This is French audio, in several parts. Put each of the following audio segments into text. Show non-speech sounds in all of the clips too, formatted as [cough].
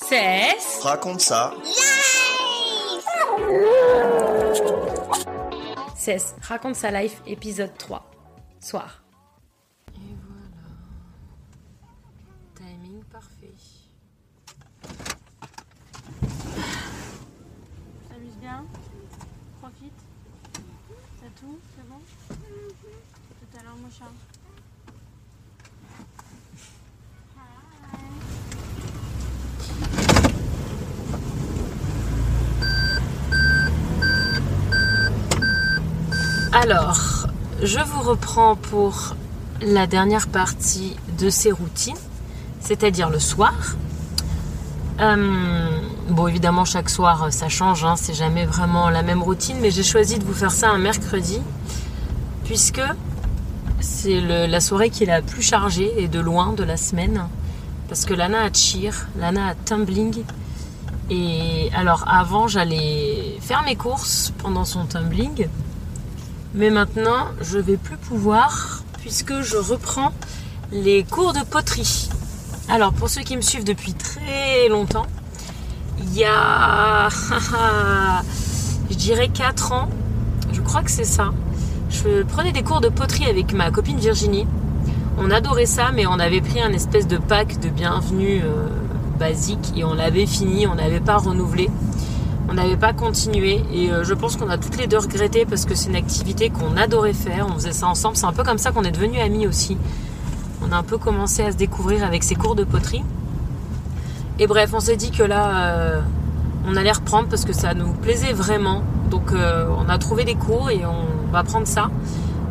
Cesse. Raconte ça. Cesse. Raconte sa life, épisode 3. Soir. Et voilà. Timing parfait. T'amuses bien Profite C'est tout C'est bon Tout à l'heure, mon chat. Alors, je vous reprends pour la dernière partie de ces routines, c'est-à-dire le soir. Euh, bon, évidemment, chaque soir, ça change, hein, c'est jamais vraiment la même routine, mais j'ai choisi de vous faire ça un mercredi, puisque c'est la soirée qui est la plus chargée et de loin de la semaine, parce que Lana a cheer, Lana a tumbling, et alors avant, j'allais faire mes courses pendant son tumbling, mais maintenant, je vais plus pouvoir puisque je reprends les cours de poterie. Alors, pour ceux qui me suivent depuis très longtemps, il y a, [laughs] je dirais 4 ans, je crois que c'est ça, je prenais des cours de poterie avec ma copine Virginie. On adorait ça, mais on avait pris un espèce de pack de bienvenue euh, basique et on l'avait fini, on n'avait pas renouvelé. On n'avait pas continué et euh, je pense qu'on a toutes les deux regretté parce que c'est une activité qu'on adorait faire. On faisait ça ensemble. C'est un peu comme ça qu'on est devenus amis aussi. On a un peu commencé à se découvrir avec ces cours de poterie. Et bref, on s'est dit que là, euh, on allait reprendre parce que ça nous plaisait vraiment. Donc euh, on a trouvé des cours et on va prendre ça.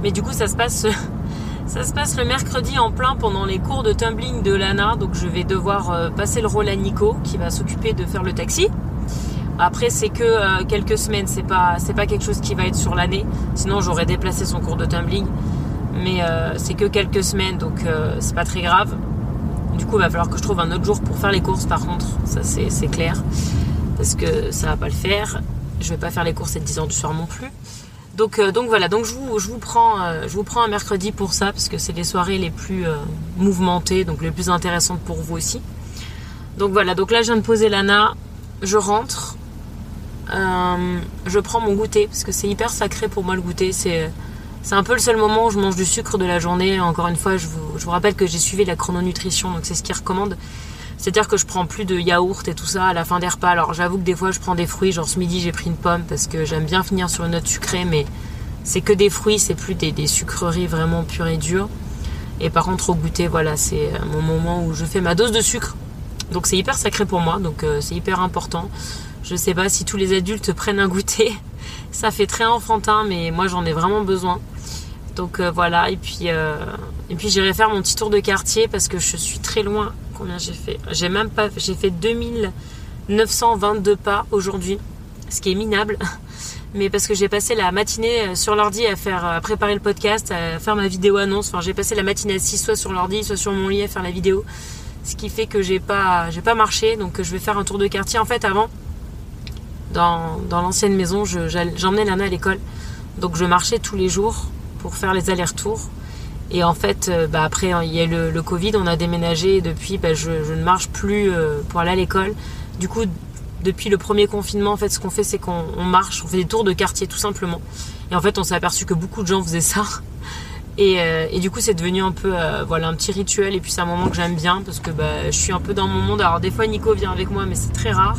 Mais du coup, ça se passe, [laughs] ça se passe le mercredi en plein pendant les cours de tumbling de Lana. Donc je vais devoir passer le rôle à Nico qui va s'occuper de faire le taxi. Après, c'est que euh, quelques semaines, c'est pas, pas quelque chose qui va être sur l'année. Sinon, j'aurais déplacé son cours de tumbling. Mais euh, c'est que quelques semaines, donc euh, c'est pas très grave. Du coup, il va falloir que je trouve un autre jour pour faire les courses, par contre. Ça, c'est, clair. Parce que ça va pas le faire. Je vais pas faire les courses à 10 h du soir non plus. Donc, donc voilà, donc je vous, je, vous prends, je vous prends un mercredi pour ça, parce que c'est les soirées les plus mouvementées, donc les plus intéressantes pour vous aussi. Donc voilà, donc là je viens de poser Lana, je rentre, euh, je prends mon goûter parce que c'est hyper sacré pour moi le goûter. C'est un peu le seul moment où je mange du sucre de la journée. Encore une fois, je vous, rappelle que j'ai suivi la chrononutrition, donc c'est ce qu'ils recommandent. C'est-à-dire que je prends plus de yaourt et tout ça à la fin des repas. Alors j'avoue que des fois je prends des fruits, genre ce midi j'ai pris une pomme parce que j'aime bien finir sur une note sucrée, mais c'est que des fruits, c'est plus des, sucreries vraiment pures et dures. Et par contre au goûter, voilà, c'est mon moment où je fais ma dose de sucre. Donc c'est hyper sacré pour moi, donc euh, c'est hyper important. Je sais pas si tous les adultes prennent un goûter. [laughs] Ça fait très enfantin, mais moi j'en ai vraiment besoin. Donc euh, voilà, et puis, euh, et puis j'irai faire mon petit tour de quartier parce que je suis très loin. Combien j'ai fait? J'ai même pas. J'ai fait 2922 pas aujourd'hui, ce qui est minable. [laughs] Mais parce que j'ai passé la matinée sur l'ordi à faire à préparer le podcast, à faire ma vidéo annonce. Enfin, j'ai passé la matinée assise soit sur l'ordi, soit sur mon lit à faire la vidéo. Ce qui fait que j'ai pas, j'ai pas marché. Donc je vais faire un tour de quartier. En fait, avant, dans, l'ancienne maison, je- j'emmenais Lana à l'école. Donc je marchais tous les jours pour faire les allers-retours. Et en fait, euh, bah, après, il y a le, le Covid, on a déménagé et depuis, bah, je, je ne marche plus euh, pour aller à l'école. Du coup, depuis le premier confinement, en fait, ce qu'on fait, c'est qu'on on marche, on fait des tours de quartier tout simplement. Et en fait, on s'est aperçu que beaucoup de gens faisaient ça. [laughs] Et, euh, et du coup, c'est devenu un peu, voilà, un petit rituel. Et puis, c'est un moment que j'aime bien parce que bah, je suis un peu dans mon monde. Alors, des fois, Nico vient avec moi, mais c'est très rare.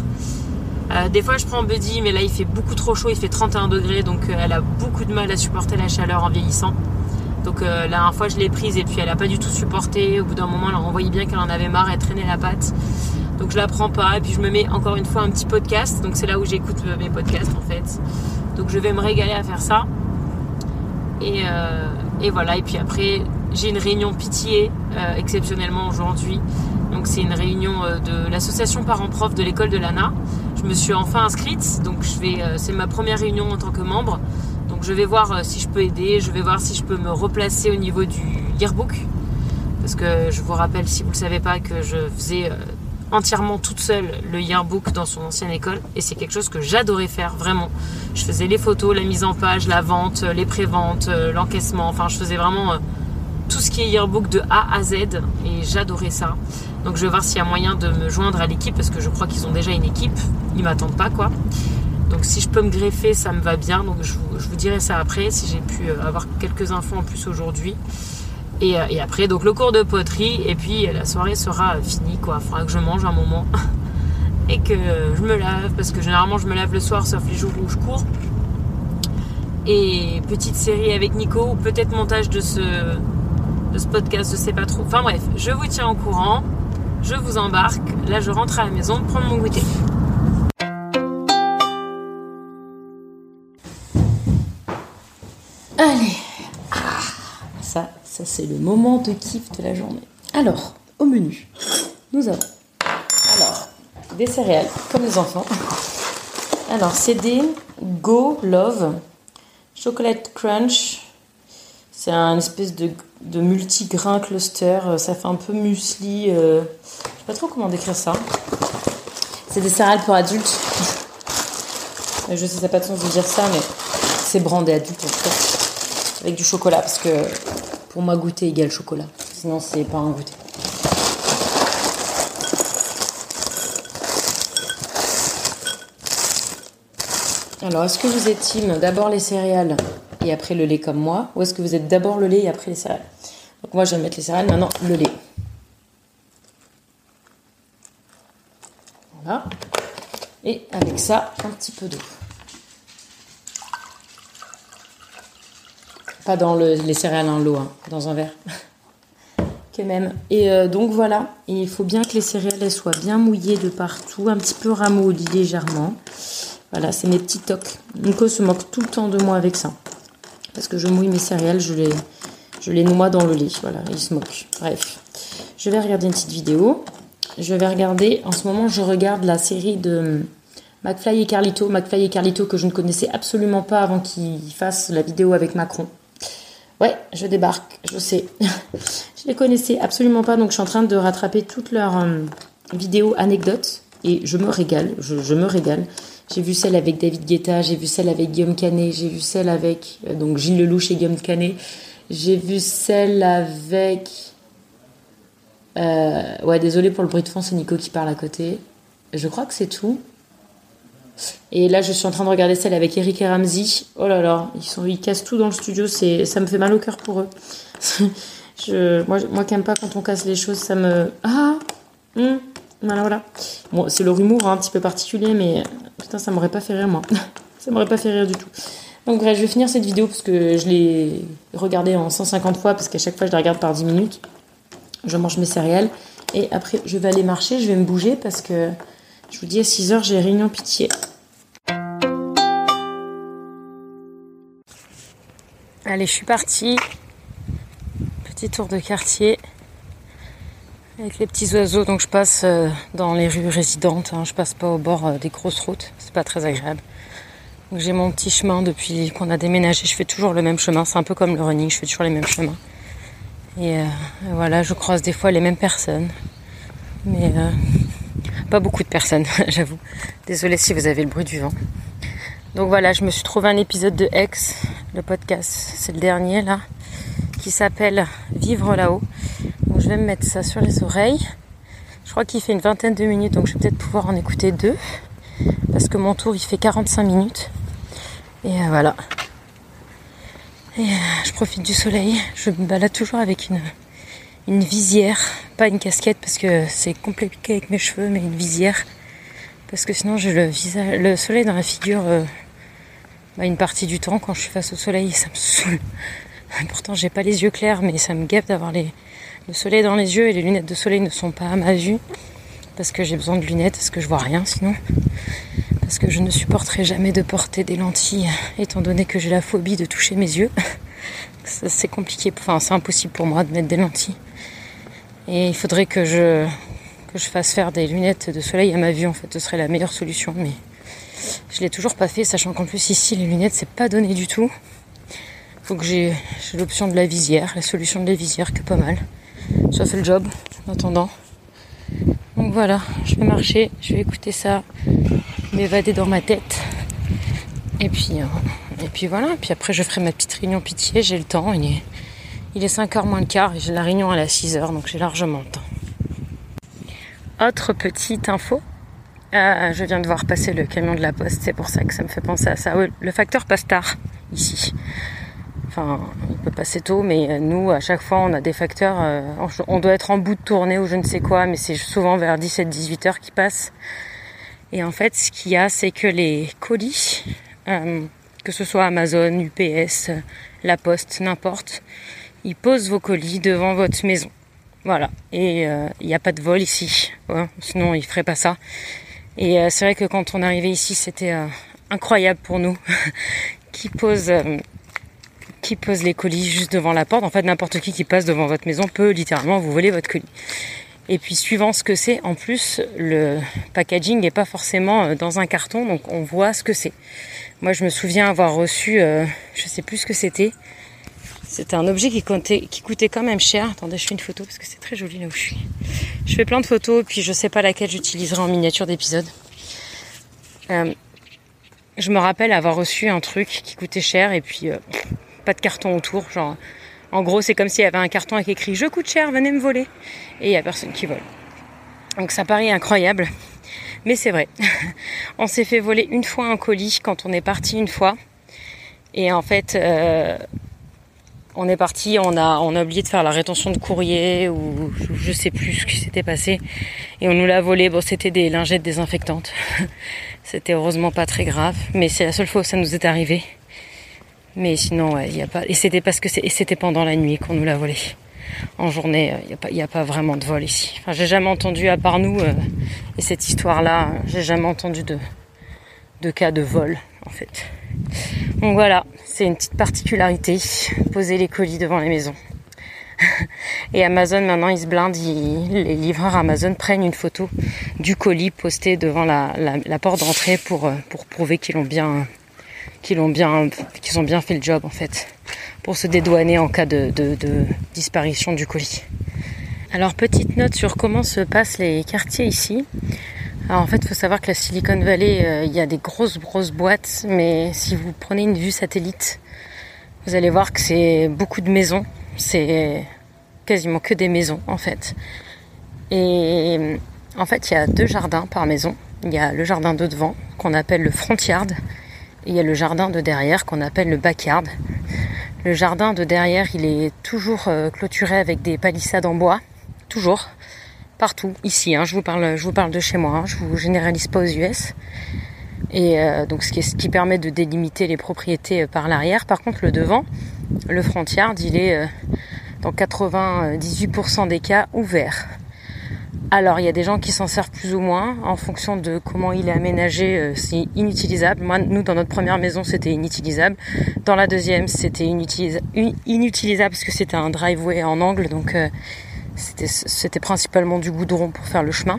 Euh, des fois, je prends Buddy, mais là, il fait beaucoup trop chaud. Il fait 31 degrés, donc euh, elle a beaucoup de mal à supporter la chaleur en vieillissant. Donc euh, la dernière fois, je l'ai prise et puis elle a pas du tout supporté. Au bout d'un moment, on voyait bien qu'elle en avait marre, elle traînait la patte. Donc je la prends pas et puis je me mets encore une fois un petit podcast. Donc c'est là où j'écoute euh, mes podcasts en fait. Donc je vais me régaler à faire ça. Et, voilà. Et puis après, j'ai une réunion pitié exceptionnellement aujourd'hui. Donc c'est une réunion de l'association parents-prof de l'école de l'ANA. Je me suis enfin inscrite, donc je vais, euh, c'est ma première réunion en tant que membre. Donc je vais voir euh, si je peux aider, je vais voir si je peux me replacer au niveau du yearbook. Parce que je vous rappelle, si vous ne le savez pas, que je faisais euh, entièrement toute seule le yearbook dans son ancienne école. Et c'est quelque chose que j'adorais faire, vraiment. Je faisais les photos, la mise en page, la vente, les préventes, l'encaissement. Enfin, je faisais vraiment tout ce qui est yearbook de A à Z et j'adorais ça. Donc je vais voir s'il y a moyen de me joindre à l'équipe parce que je crois qu'ils ont déjà une équipe. Ils m'attendent pas quoi. Donc si je peux me greffer, ça me va bien. Donc je vous, dirai ça après si j'ai pu euh, avoir quelques infos en plus aujourd'hui. Et, euh, et, après, donc le cours de poterie et puis la soirée sera finie quoi. Faudra que je mange un moment [laughs] et que je me lave parce que généralement je me lave le soir sauf les jours où je cours. Et petite série avec Nico ou peut-être montage de ce, de ce podcast, je sais pas trop. Enfin bref, je vous tiens au courant. Je vous embarque. Là, je rentre à la maison prendre mon goûter. Allez. Ah, ça, ça c'est le moment de kiff de la journée. Alors, au menu, nous avons alors des céréales comme les enfants. Alors, c'est des Go Love Chocolate Crunch. C'est un espèce de, de multi-grain cluster. Ça fait un peu muesli. Euh, je sais pas trop comment décrire ça. C'est des céréales pour adultes. Je sais, ça n'a pas de sens de dire ça, mais c'est brandé adulte en cas. Avec du chocolat, parce que pour moi, goûter égale chocolat. Sinon, c'est pas un goûter. Alors, est-ce que vous êtes d'abord les céréales après le lait comme moi Ou est-ce que vous êtes d'abord le lait et après les céréales? Donc, moi, je vais mettre les céréales, maintenant le lait. Voilà. Et avec ça, un petit peu d'eau. Pas dans les céréales en l'eau, hein, dans un verre. [laughs] que même. Et euh, donc voilà, il faut bien que les céréales soient bien mouillées de partout, un petit peu ramollies légèrement. Voilà, c'est mes petits tocs. Nico se moque tout le temps de moi avec ça. Parce que je mouille mes céréales, je les, je les noie dans le lait. Voilà, il se moque. Bref, je vais regarder une petite vidéo. Je vais regarder, en ce moment, je regarde la série de McFly et Carlito. McFly et Carlito que je ne connaissais absolument pas avant qu'ils fassent la vidéo avec Macron. Ouais, je débarque, je sais. [laughs] je les connaissais absolument pas, donc je suis en train de rattraper toutes leurs euh, vidéos anecdotes et je me régale, je me régale. J'ai vu celle avec David Guetta, j'ai vu celle avec Guillaume Canet, j'ai vu celle avec euh, donc Gilles Lelouch et Guillaume Canet. J'ai vu celle avec. Euh, ouais, désolé pour le bruit de fond, c'est Nico qui parle à côté. Je crois que c'est tout. Et là, je suis en train de regarder celle avec Eric et Ramsey. Oh là là, ils, sont, ils cassent tout dans le studio, c'est, ça me fait mal au cœur pour eux. [laughs] je, moi, moi qui n'aime pas quand on casse les choses, ça me. Ah hum, Voilà, voilà. Bon, c'est leur humour hein, un petit peu particulier, mais Putain, ça m'aurait pas fait rire, moi. [laughs] ça m'aurait pas fait rire du tout. Donc, bref, je vais finir cette vidéo parce que je l'ai regardée en 150 fois, parce qu'à chaque fois, je la regarde par 10 minutes. Je mange mes céréales. Et après, je vais aller marcher, je vais me bouger parce que je vous dis, à 6 heures, j'ai réunion pitié. Allez, je suis partie. Petit tour de quartier avec les petits oiseaux. Donc je passe euh, dans les rues résidentes, hein. je passe pas au bord euh, des grosses routes, c'est pas très agréable. J'ai mon petit chemin depuis qu'on a déménagé, je fais toujours le même chemin, c'est un peu comme le running, je fais toujours les mêmes chemins. Et euh, voilà, je croise des fois les mêmes personnes, mais pas beaucoup de personnes, [laughs] j'avoue. Désolée si vous avez le bruit du vent. Donc voilà, je me suis trouvé un épisode de X, le podcast, c'est le dernier là, qui s'appelle Vivre là-haut je vais me mettre ça sur les oreilles. Je crois qu'il fait une vingtaine de minutes, donc je vais peut-être pouvoir en écouter deux. Parce que mon tour, il fait 45 minutes. Et euh, voilà. Et euh, je profite du soleil. Je me balade toujours avec une, visière. Pas une casquette parce que c'est compliqué avec mes cheveux, mais une visière. Parce que sinon, j'ai le, le soleil dans la figure euh, bah, une partie du temps quand je suis face au soleil. Ça me saoule. [laughs] Pourtant, j'ai pas les yeux clairs, mais ça me gaffe d'avoir les, le soleil dans les yeux et les lunettes de soleil ne sont pas à ma vue parce que j'ai besoin de lunettes, parce que je vois rien sinon. Parce que je ne supporterai jamais de porter des lentilles étant donné que j'ai la phobie de toucher mes yeux. [laughs] C'est compliqué, enfin c'est impossible pour moi de mettre des lentilles. Et il faudrait que je, que je fasse faire des lunettes de soleil à ma vue en fait, ce serait la meilleure solution. Mais je l'ai toujours pas fait, sachant qu'en plus ici les lunettes c'est pas donné du tout. Faut que j'ai l'option de la visière, la solution de la visière qui est pas mal. Ça fait le job en attendant. Donc voilà, je vais marcher, je vais écouter ça, m'évader dans ma tête. Et puis, euh, et puis voilà, puis après je ferai ma petite réunion pitié, j'ai le temps, il est, Il est 5h moins le quart et j'ai la réunion à la 6h, donc j'ai largement le temps. Autre petite info, euh, je viens de voir passer le camion de la poste, c'est pour ça que ça me fait penser à ça. Le facteur passe tard ici. Enfin, il peut passer tôt, mais nous, à chaque fois, on a des facteurs. Euh, on doit être en bout de tournée ou je ne sais quoi, mais c'est souvent vers 17-18 heures qui passent. Et en fait, ce qu'il y a, c'est que les colis, euh, que ce soit Amazon, UPS, La Poste, n'importe, ils posent vos colis devant votre maison. Voilà. Et il n'y a pas de vol ici. sinon, ils feraient pas ça. Et c'est vrai que quand on arrivé ici, c'était incroyable pour nous [laughs] qui pose qui pose les colis juste devant la porte. En fait, n'importe qui qui passe devant votre maison peut littéralement vous voler votre colis. Et puis suivant ce que c'est, en plus, le packaging n'est pas forcément euh, dans un carton, donc on voit ce que c'est. Moi, je me souviens avoir reçu, euh, je sais plus ce que c'était. C'était un objet qui, coûtait quand même cher. Attendez, je fais une photo parce que c'est très joli là où je suis. Je fais plein de photos, puis je sais pas laquelle j'utiliserai en miniature d'épisode. Euh, je me rappelle avoir reçu un truc qui coûtait cher et puis pas de carton autour. Genre, en gros, c'est comme s'il y avait un carton avec écrit Je coûte cher, venez me voler. Et il n'y a personne qui vole. Donc ça paraît incroyable. Mais c'est vrai. [laughs] on s'est fait voler une fois un colis quand on est parti une fois. Et en fait, euh, on est parti, on a, on a oublié de faire la rétention de courrier ou je sais plus ce qui s'était passé. Et on nous l'a volé. Bon, c'était des lingettes désinfectantes. [laughs] c'était heureusement pas très grave. Mais c'est la seule fois où ça nous est arrivé. Mais sinon, il y a pas. Et c'était parce que c'était pendant la nuit qu'on nous l'a volé. En journée, il n'y a, pas, vraiment de vol ici. Enfin, j'ai jamais entendu, à part nous, euh, et cette histoire-là, j'ai jamais entendu de, cas de vol, en fait. Donc voilà, c'est une petite particularité, poser les colis devant les maisons. [laughs] Et Amazon, maintenant, ils se blindent, les livreurs Amazon prennent une photo du colis posté devant la, porte d'entrée euh, pour prouver qu'ils l'ont bien, qu'ils ont bien, qu'ils ont bien fait le job en fait, pour se dédouaner en cas de, disparition du colis. Alors petite note sur comment se passent les quartiers ici. Alors en fait, il faut savoir que la Silicon Valley, euh, il y a des grosses grosses boîtes, mais si vous prenez une vue satellite, vous allez voir que c'est beaucoup de maisons. C'est quasiment que des maisons en fait. Et en fait, il y a deux jardins par maison. Il y a le jardin de devant qu'on appelle le front yard il y a le jardin de derrière qu'on appelle le backyard. Le jardin de derrière, il est toujours euh, clôturé avec des palissades en bois. Toujours. Partout. Ici, hein, je, vous parle, je vous parle de chez moi. Hein, je vous généralise pas aux US. Et euh, donc ce qui, permet de délimiter les propriétés euh, par l'arrière. Par contre, le devant, le front yard, il est dans 98% des cas ouvert. Alors, il y a des gens qui s'en servent plus ou moins en fonction de comment il est aménagé. Euh, c'est inutilisable. Moi, nous, dans notre première maison, c'était inutilisable. Dans la deuxième, c'était inutilisable parce que c'était un driveway en angle, donc euh, c'était principalement du goudron pour faire le chemin.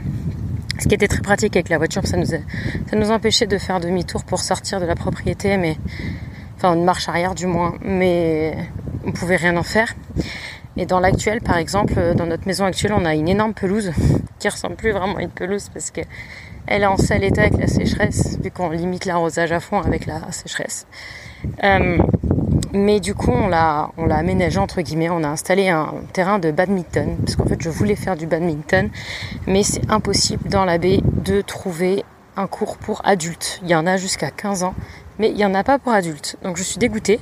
Ce qui était très pratique avec la voiture, ça nous, ça nous empêchait de faire demi-tour pour sortir de la propriété, mais enfin une marche arrière du moins, mais on pouvait rien en faire. Et dans l'actuel, par exemple, euh, dans notre maison actuelle, on a une énorme pelouse [laughs] qui ressemble plus vraiment à une pelouse parce que elle est en sale état avec la sécheresse, vu qu'on limite l'arrosage à fond avec la sécheresse. Euh, mais du coup, on l'a, on l'a aménagé entre guillemets. On a installé un terrain de badminton parce qu'en fait, je voulais faire du badminton, mais c'est impossible dans la baie de trouver un cours pour adultes. Il y en a jusqu'à 15 ans, mais il n'y en a pas pour adultes. Donc je suis dégoûtée.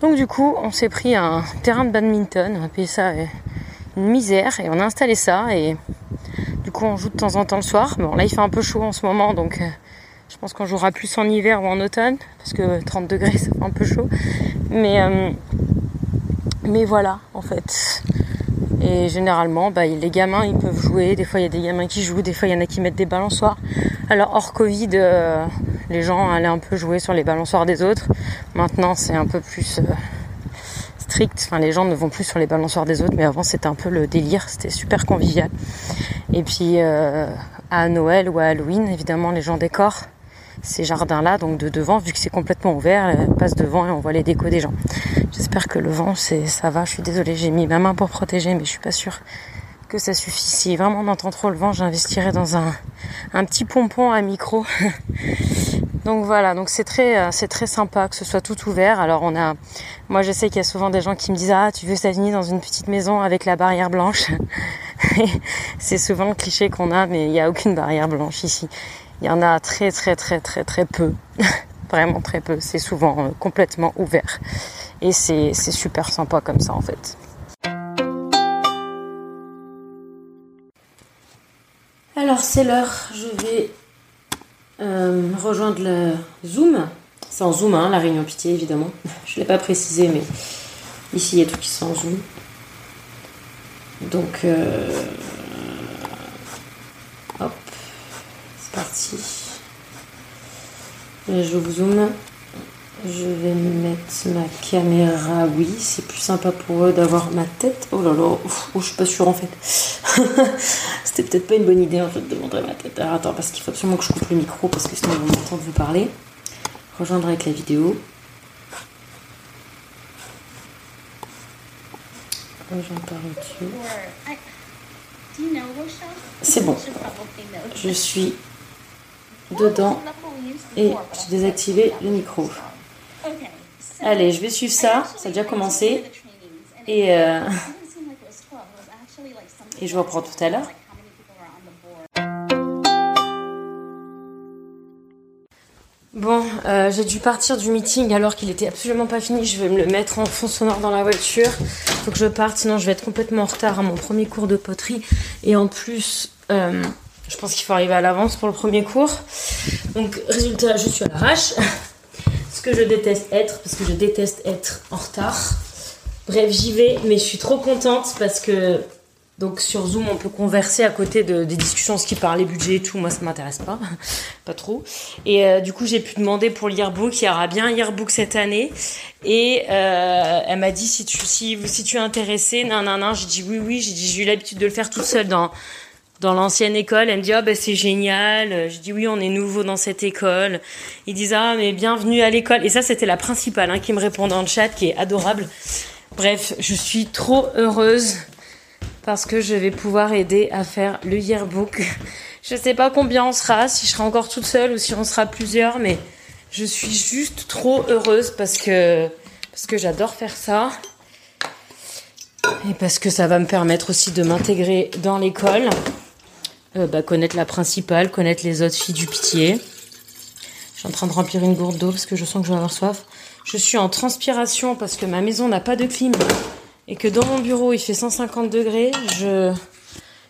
Donc du coup, on s'est pris un terrain de badminton, on a payé ça euh, une misère et on a installé ça et du coup on joue de temps en temps le soir. Bon là il fait un peu chaud en ce moment donc euh, je pense qu'on jouera plus en hiver ou en automne parce que 30 degrés [laughs] ça fait un peu chaud. Mais euh, mais voilà en fait. Et généralement, bah, les gamins, ils peuvent jouer. Des fois, il y a des gamins qui jouent. Des fois, il y en a qui mettent des balançoires. Alors, hors Covid, les gens allaient un peu jouer sur les balançoires des autres. Maintenant, c'est un peu plus euh, strict. Enfin, les gens ne vont plus sur les balançoires des autres, mais avant, c'était un peu le délire. C'était super convivial. Et puis, euh, à Noël ou à Halloween, évidemment, les gens décorent ces jardins-là, donc de devant, vu que c'est complètement ouvert, elles passent devant et on voit les décos des gens. J'espère que le vent, c'est, ça va. Je suis désolée, j'ai mis ma main pour protéger, mais je suis pas sûre que ça suffit. Si vraiment on entend trop le vent, j'investirai dans un, un petit pompon à micro [laughs] Donc voilà, donc c'est très, euh, c'est très sympa que ce soit tout ouvert. Alors on a, moi je sais qu'il y a souvent des gens qui me disent ah tu veux s'aligner dans une petite maison avec la barrière blanche? [laughs] c'est souvent le cliché qu'on a, mais il n'y a aucune barrière blanche ici. Il y en a très très très très très peu, [laughs] vraiment très peu. C'est souvent euh, complètement ouvert et c'est super sympa comme ça en fait. Alors c'est l'heure, je vais euh, rejoindre le Zoom. C'est en Zoom, hein, la réunion pitié évidemment. [laughs] Je ne l'ai pas précisé, mais ici il y a tout qui sont en Zoom. Donc, euh, hop, parti. je vous zoome. Je vais mettre ma caméra, oui, c'est plus sympa pour eux d'avoir ma tête. Oh là là, oh, je suis pas sûre en fait. [laughs] C'était peut-être pas une bonne idée en fait de montrer ma tête. Alors attends, parce qu'il faut absolument que je coupe le micro parce que sinon ils vont m'entendre vous parler. Rejoindre avec la vidéo. Rejoindre par YouTube. C'est bon. Je suis dedans et j'ai désactivé le micro. Allez, je vais suivre ça. Ça a déjà commencé. Et, euh, [laughs] je reprends tout à l'heure. Bon, euh, j'ai dû partir du meeting alors qu'il était absolument pas fini. Je vais me le mettre en fond sonore dans la voiture. Faut que je parte, sinon je vais être complètement en retard à mon premier cours de poterie. Et en plus, euh, je pense qu'il faut arriver à l'avance pour le premier cours. Donc, résultat, je suis à l'arrache [laughs] ce que je déteste être, parce que je déteste être en retard. Bref, j'y vais, mais je suis trop contente parce que donc sur Zoom, on peut converser à côté de, des discussions, ce qui parle, les budgets et tout. Moi, ça m'intéresse pas, [laughs] pas trop. Et euh, du coup, j'ai pu demander pour l'yearbook. Il y aura bien un yearbook cette année. Et euh, elle m'a dit si tu si, si tu es intéressé, nan nan nan. J'ai dit oui oui. J'ai dit j'ai eu l'habitude de le faire toute seule dans dans l'ancienne école. Elle me dit oh, ben c'est génial. Je dis oui on est nouveau dans cette école. Ils disent ah mais bienvenue à l'école. Et ça c'était la principale hein, qui me répond dans le chat qui est adorable. Bref je suis trop heureuse parce que je vais pouvoir aider à faire le yearbook. Je sais pas combien on sera, si je serai encore toute seule ou si on sera plusieurs, mais je suis juste trop heureuse parce que parce que j'adore faire ça. Et parce que ça va me permettre aussi de m'intégrer dans l'école. Euh, bah, connaître la principale, connaître les autres filles du pitié. Je suis en train de remplir une gourde d'eau parce que je sens que je vais avoir soif. Je suis en transpiration parce que ma maison n'a pas de clim et que dans mon bureau il fait 150 degrés.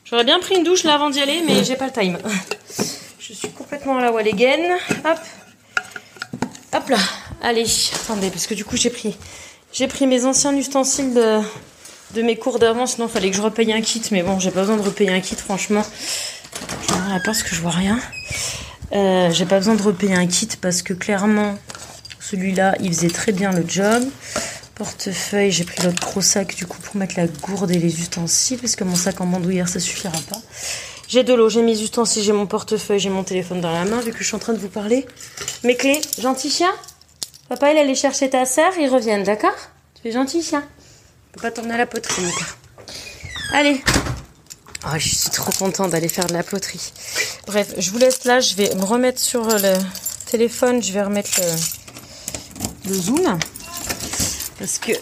J'aurais bien pris une douche là avant d'y aller, mais j'ai pas le time. [laughs] Je suis complètement à la Walligen. Hop, hop là. Allez, attendez parce que du coup j'ai pris j'ai pris mes anciens ustensiles de mes cours d'avant, sinon il fallait que je repaye un kit, mais bon, j'ai pas besoin de repayer un kit, franchement. Je parce que je vois rien. Euh, j'ai pas besoin de repayer un kit parce que clairement, celui-là, il faisait très bien le job. Portefeuille, j'ai pris l'autre gros sac du coup pour mettre la gourde et les ustensiles parce que mon sac en bandoulière ça suffira pas. J'ai de l'eau, j'ai mes ustensiles, j'ai mon portefeuille, j'ai mon téléphone dans la main vu que je suis en train de vous parler. Mes clés, gentil chien. Papa il allait chercher ta sœur, ils reviennent, d'accord? Tu fais gentil chien pas tourner à la poterie, Allez. Oh, je suis trop contente d'aller faire de la poterie. Bref, je vous laisse là. Je vais me remettre sur le téléphone. Je vais remettre le, zoom. Parce que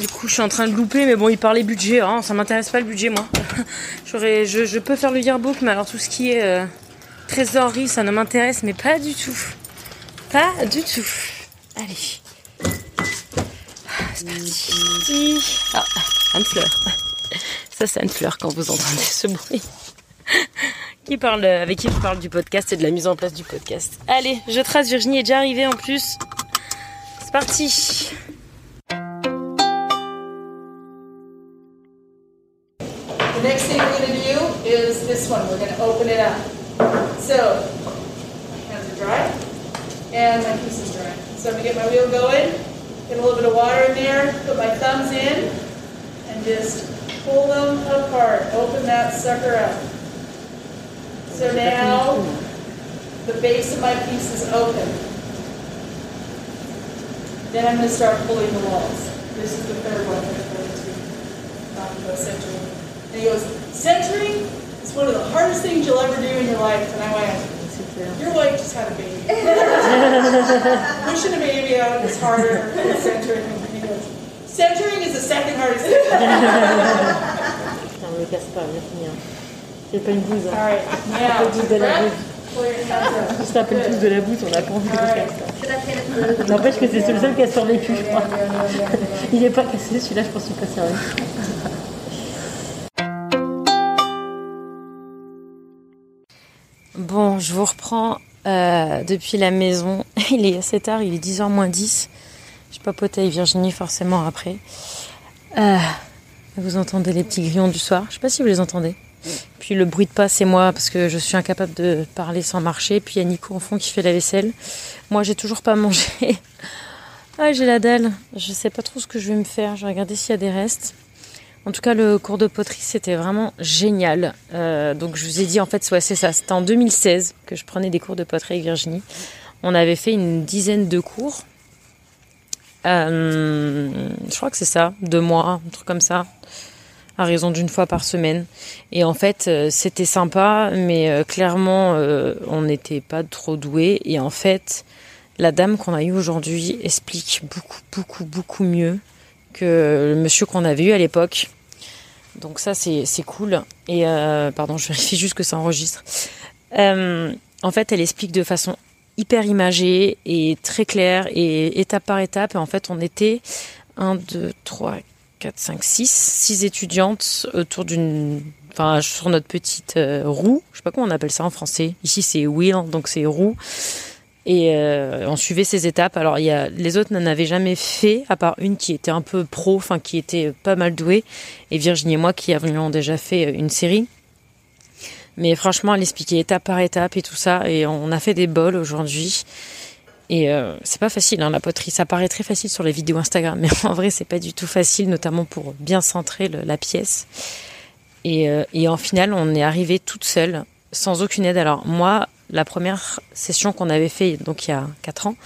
du coup, je suis en train de louper. Mais bon, il parlait budget. Hein. Ça m'intéresse pas le budget, moi. [laughs] Je, peux faire le yearbook. Mais alors, tout ce qui est euh, trésorerie, ça ne m'intéresse. Mais pas du tout. Pas du tout. Allez c'est parti. Ah, une fleur. Ça, c'est une fleur quand vous entendez ce bruit. [laughs] qui parle, avec qui je parle du podcast et de la mise en place du podcast. Allez, je trace. Virginie est déjà arrivée en plus. C'est parti. The next thing we're going to do is this one. We're going to open it up. So, hands are dry, and my piece is dry. So I'm going to get my wheel going. Get a little bit of water in there, put my thumbs in, and just pull them apart. Open that sucker up. So now the base of my piece is open. Then I'm going to start pulling the walls. This is the third one I'm going to um, centering. And he goes, centering is one of the hardest things you'll ever do in your life. And I went, Your wife just had a baby. [laughs] Pushing a baby out is harder than centering. Centering is the second hardest thing. Putain, me casse pas, viens finir. C'est pas une bouse. All right, now, Pas de la bouse. On se tape tous de la bouse, on a pas envie de faire ça. N'empêche que c'est le seul qui a survécu, je crois. Il est pas cassé, celui-là, je pense qu'il est pas servi. Bon, je vous reprends euh, depuis la maison. [laughs] Il est assez tard, il est 10h moins 10. Je papote avec Virginie forcément après. Euh, vous entendez les petits grillons du soir. Je sais pas si vous les entendez. Puis le bruit de pas, c'est moi parce que je suis incapable de parler sans marcher. Puis il y a Nico en fond qui fait la vaisselle. Moi, j'ai toujours pas mangé. [laughs] ah, j'ai la dalle. Je sais pas trop ce que je vais me faire. Je vais regarder s'il y a des restes. En tout cas, le cours de poterie, c'était vraiment génial. Euh, donc, je vous ai dit, en fait, c'est ça. C'était en 2016 que je prenais des cours de poterie avec Virginie. On avait fait une dizaine de cours. Euh, je crois que c'est ça, deux mois, un truc comme ça, à raison d'une fois par semaine. Et en fait, euh, c'était sympa, mais euh, clairement, on n'était pas trop doués. Et en fait, la dame qu'on a eue aujourd'hui explique beaucoup, beaucoup, beaucoup mieux que le monsieur qu'on avait eu à l'époque. Donc ça, c'est cool. Et pardon, je vérifie juste que ça enregistre. En fait, elle explique de façon hyper imagée et très claire et étape par étape. Et en fait, on était 1, 2, 3, 4, 5, 6, 6 étudiantes autour d'une... Enfin, sur notre petite euh, roue. Je sais pas comment on appelle ça en français. Ici, c'est wheel, donc c'est roue. Et euh, on suivait ces étapes. Alors, y a, les autres n'en avaient jamais fait, à part une qui était un peu pro, enfin qui était pas mal douée, et Virginie et moi qui avions déjà fait une série. Mais franchement, elle expliquait étape par étape et tout ça, et on a fait des bols aujourd'hui. Et euh, c'est pas facile, hein, la poterie. Ça paraît très facile sur les vidéos Instagram, [laughs] mais en vrai, c'est pas du tout facile, notamment pour bien centrer la pièce. Et, euh, et en final, on est arrivé toute seule, sans aucune aide. Alors moi, la première session qu'on avait fait, donc il y a 4 ans,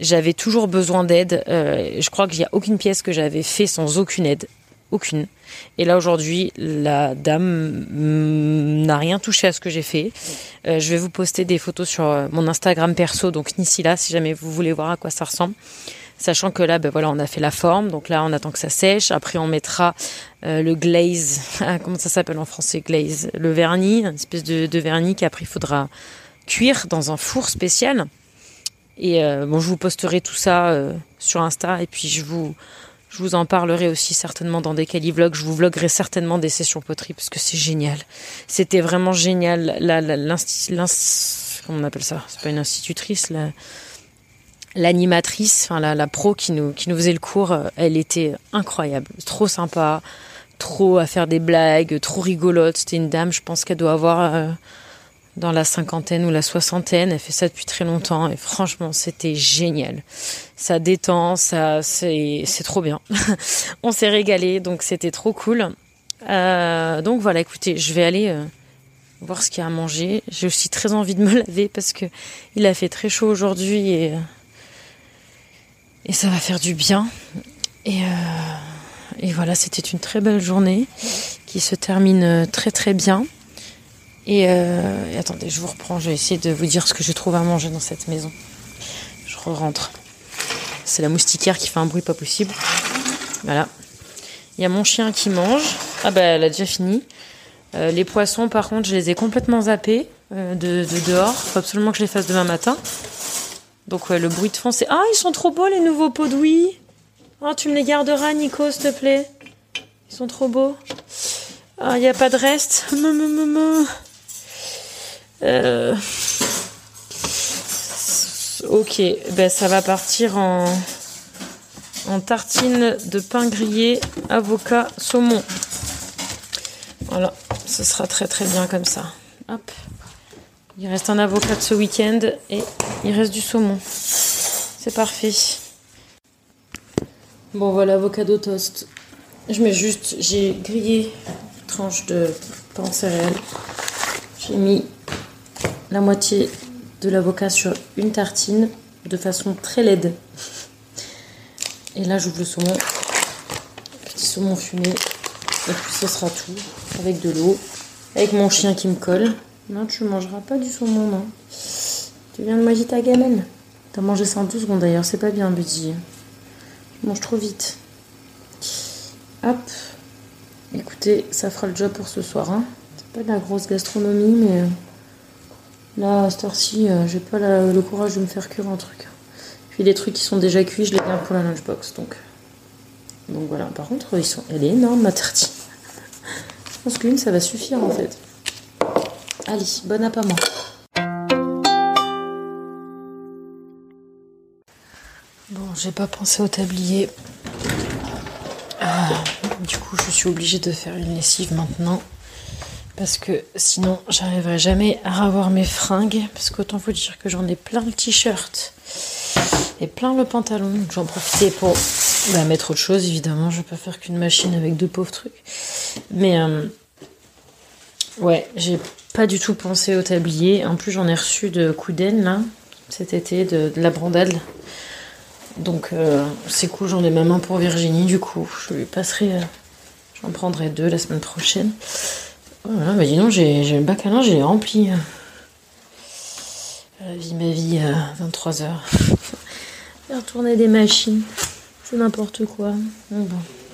j'avais toujours besoin d'aide. Euh, je crois qu'il n'y a aucune pièce que j'avais fait sans aucune aide. Aucune. Et là aujourd'hui, la dame mm, n'a rien touché à ce que j'ai fait. Euh, je vais vous poster des photos sur euh, mon Instagram perso, donc Nisila, si jamais vous voulez voir à quoi ça ressemble. Sachant que là, ben voilà, on a fait la forme, donc là, on attend que ça sèche. Après, on mettra euh, le glaze, [laughs] Ah, comment ça s'appelle en français, glaze, le vernis, une espèce de, vernis qu'après il faudra cuire dans un four spécial. Et bon, je vous posterai tout ça sur Insta et puis je vous, je vous en parlerai aussi certainement dans des Cali vlogs. Je vous vloguerai certainement des sessions poterie parce que c'est génial. C'était vraiment génial. La, la, comment on appelle ça? C'est pas une institutrice, la, l'animatrice, enfin la, la pro qui nous, qui nous faisait le cours, euh, elle était incroyable, trop sympa, trop à faire des blagues, trop rigolote. C'était une dame, je pense qu'elle doit avoir euh, dans la cinquantaine ou la soixantaine. Elle fait ça depuis très longtemps et franchement, c'était génial. Ça détend, ça, c'est, trop bien. [laughs] On s'est régalé, donc c'était trop cool. Euh, donc voilà, écoutez, je vais aller euh, voir ce qu'il y a à manger. J'ai aussi très envie de me [laughs] laver parce que il a fait très chaud aujourd'hui et euh, et ça va faire du bien. Et, et voilà, c'était une très belle journée qui se termine très très bien. Et, euh, attendez, je vous reprends, je vais essayer de vous dire ce que je trouve à manger dans cette maison. Je rentre. C'est la moustiquaire qui fait un bruit pas possible. Voilà. Il y a mon chien qui mange. Ah bah elle a déjà fini. Euh, les poissons, par contre, je les ai complètement zappés euh, de, de dehors. Faut absolument que je les fasse demain matin. Donc ouais, le bruit de fond, c'est ah ils sont trop beaux les nouveaux pots d'ouïe. Ah tu me les garderas Nico s'il te plaît. Ils sont trop beaux. Ah il y a pas de reste. Euh... Ok, ben ça va partir en en tartine de pain grillé, avocat, saumon. Voilà, ce sera très très bien comme ça. Hop. Il reste un avocat de ce week-end et il reste du saumon. C'est parfait. Bon voilà, avocado toast. Je mets juste, j'ai grillé une tranche de pain céréales. J'ai mis la moitié de l'avocat sur une tartine de façon très laide. Et là, j'ouvre le saumon. Petit saumon fumé. Et puis ce sera tout. Avec de l'eau. Avec mon chien qui me colle. Non, tu mangeras pas du saumon, non. Tu viens de manger ta gamelle. T'as mangé ça en 12 secondes d'ailleurs, c'est pas bien, Buddy. Tu manges trop vite. Hop. Écoutez, ça fera le job pour ce soir. Hein. C'est pas de la grosse gastronomie, mais euh, là, cette heure-ci, euh, j'ai pas le courage de me faire cuire un truc. Puis les trucs qui sont déjà cuits, je les garde pour la lunchbox. Donc, donc voilà. Par contre, ils sont... elle est énorme, ma tartine. [laughs] Je pense qu'une, ça va suffire en fait. Allez, bon app à moi. Bon, j'ai pas pensé au tablier. Ah, du coup, je suis obligée de faire une lessive maintenant. Parce que sinon, j'arriverai jamais à ravoir mes fringues. Parce qu'autant vous dire que j'en ai plein le t-shirt et plein le pantalon. Donc j'en profitais pour bah, mettre autre chose, évidemment. Je vais pas faire qu'une machine avec deux pauvres trucs. Mais euh, ouais, j'ai pas du tout pensé au tablier. En plus, j'en ai reçu de Couden là cet été de, de la brandade. Donc euh, c'est cool, j'en ai même un pour Virginie du coup. Je lui passerai, euh, j'en prendrai deux la semaine prochaine. Voilà, bah dis donc, j'ai le bac à linge, j'ai rempli. La vie, ma vie à 23h. [laughs] Faire tourner des machines, c'est n'importe quoi.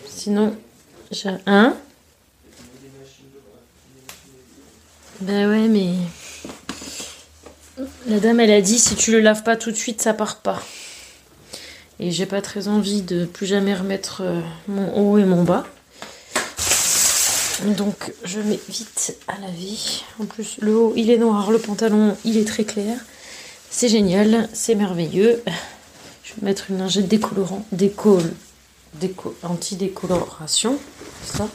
Sinon, j'ai. Hein? Bah ouais, mais. La dame, elle a dit si tu le laves pas tout de suite, ça part pas. Et j'ai pas très envie de plus jamais remettre euh, mon haut et mon bas. Donc je mets vite à laver. En plus, le haut, il est noir, le pantalon, il est très clair. C'est génial, c'est merveilleux. Je vais mettre une lingette décolorant, déco, anti-décoloration. Ça?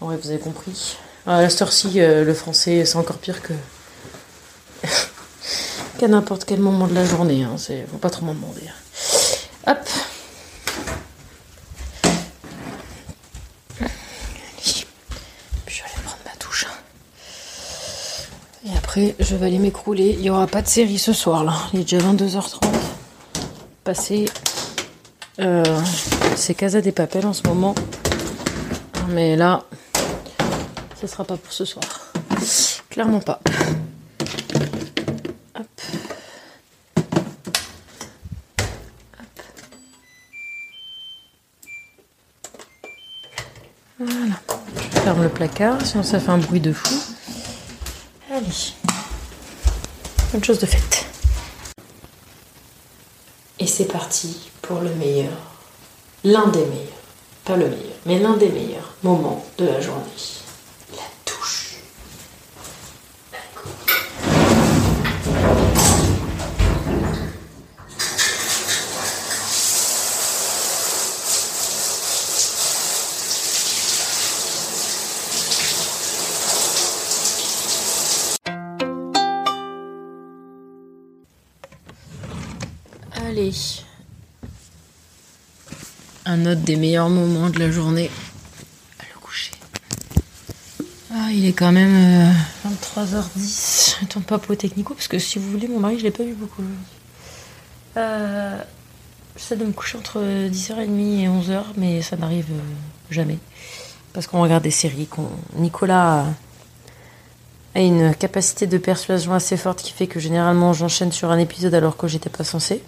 Ouais, vous avez compris. Ah, à la ci le français, c'est encore pire que [laughs] qu'à n'importe quel moment de la journée. Hein. C'est, faut pas trop m'en demander. Hop. Allez. Puis je vais aller prendre ma douche. Et je vais aller m'écrouler. Il n'y aura pas de série ce soir là. Il est déjà 22h30. Passé. Euh, c'est Casa des Papels en ce moment. Mais là, ce sera pas pour ce soir. Clairement pas. Hop. Voilà. Je ferme le placard, sinon ça fait un bruit de fou. Allez. Chose de faite. Et c'est parti pour le meilleur, l'un des meilleurs, pas le meilleur, mais l'un des meilleurs moments de la journée. Autre des meilleurs moments de la journée. Le coucher. Ah, il est quand même euh, 23h10. Attends, pas pour technico, parce que si vous voulez, mon mari, je l'ai pas vu beaucoup. Euh, J'essaie de me coucher entre 10h30 et 11h, mais ça n'arrive euh, jamais. Parce qu'on regarde des séries. Nicolas a- a une capacité de persuasion assez forte qui fait que généralement j'enchaîne sur un épisode alors que j'étais pas censée.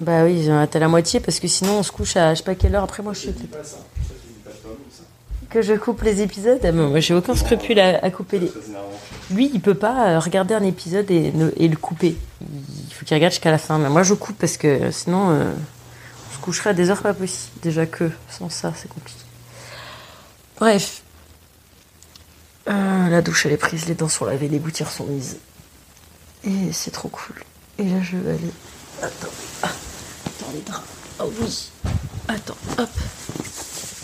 Bah oui, arrêté à la moitié parce que sinon on se couche à je sais pas quelle heure. Après moi je sais que je coupe les épisodes? Ah, moi j'ai aucun scrupule à, couper les. Lui il peut pas euh, regarder un épisode et, le couper. Il faut qu'il regarde jusqu'à la fin. Mais moi je coupe parce que sinon euh, on se coucherait à des heures pas possibles. Déjà que sans ça c'est compliqué. Bref. Euh, la douche elle est prise, les dents sont lavées, les gouttières sont mises. Et c'est trop cool. Et là je vais aller. Attends. Les draps. Oh oui. Attends, hop.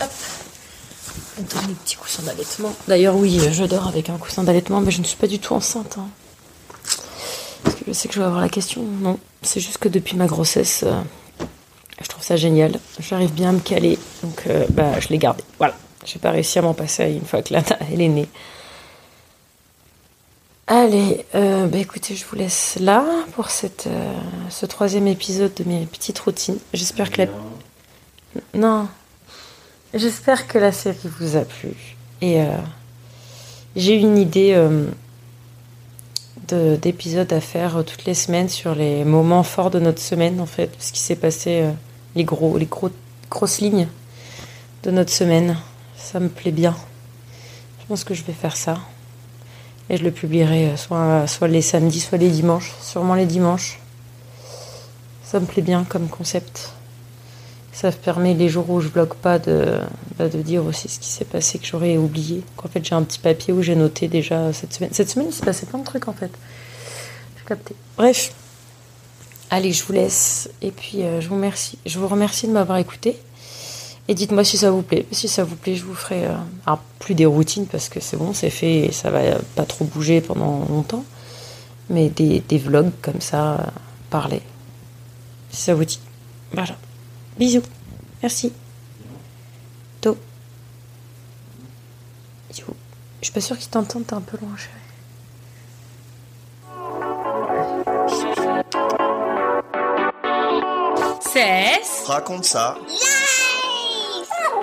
Hop. Dans les petits coussins d'allaitement. D'ailleurs, oui, je dors avec un coussin d'allaitement, mais je ne suis pas du tout enceinte. hein. Parce que je sais que je vais avoir la question. Non, c'est juste que depuis ma grossesse, euh, je trouve ça génial. J'arrive bien à me caler, donc euh, bah, je l'ai gardé. Voilà. J'ai pas réussi à m'en passer une fois que Lana, [laughs] elle est née. Allez, euh, bah écoutez, je vous laisse là pour cette, euh, ce troisième épisode de mes petites routines. J'espère que la... Non. J'espère que la série vous a plu. Et euh, j'ai une idée euh, de- d'épisode à faire toutes les semaines sur les moments forts de notre semaine, en fait, ce qui s'est passé, les gros, les gros, grosses lignes de notre semaine. Ça me plaît bien. Je pense que je vais faire ça. Et je le publierai euh, soit, soit les samedis, soit les dimanches. Sûrement les dimanches. Ça me plaît bien comme concept. Ça me permet les jours où je vlog pas de, bah, de dire aussi ce qui s'est passé que j'aurais oublié. Donc, en fait, j'ai un petit papier où j'ai noté déjà cette semaine. Cette semaine, il s'est passé plein de trucs en fait. J'ai capté. Bref. Allez, je vous laisse. Et puis, euh, je vous remercie. Je vous remercie de m'avoir écouté. Et dites-moi si ça vous plaît. Si ça vous plaît, je vous ferai. euh, alors, plus des routines parce que c'est bon, c'est fait et ça va pas trop bouger pendant longtemps. Mais des, des vlogs comme ça, euh, parler. Si ça vous dit. Voilà. Bisous. Merci. To. Bisous. Je suis pas sûre qu'ils t'entendent, t'es un peu loin, chérie. C'est Raconte ça.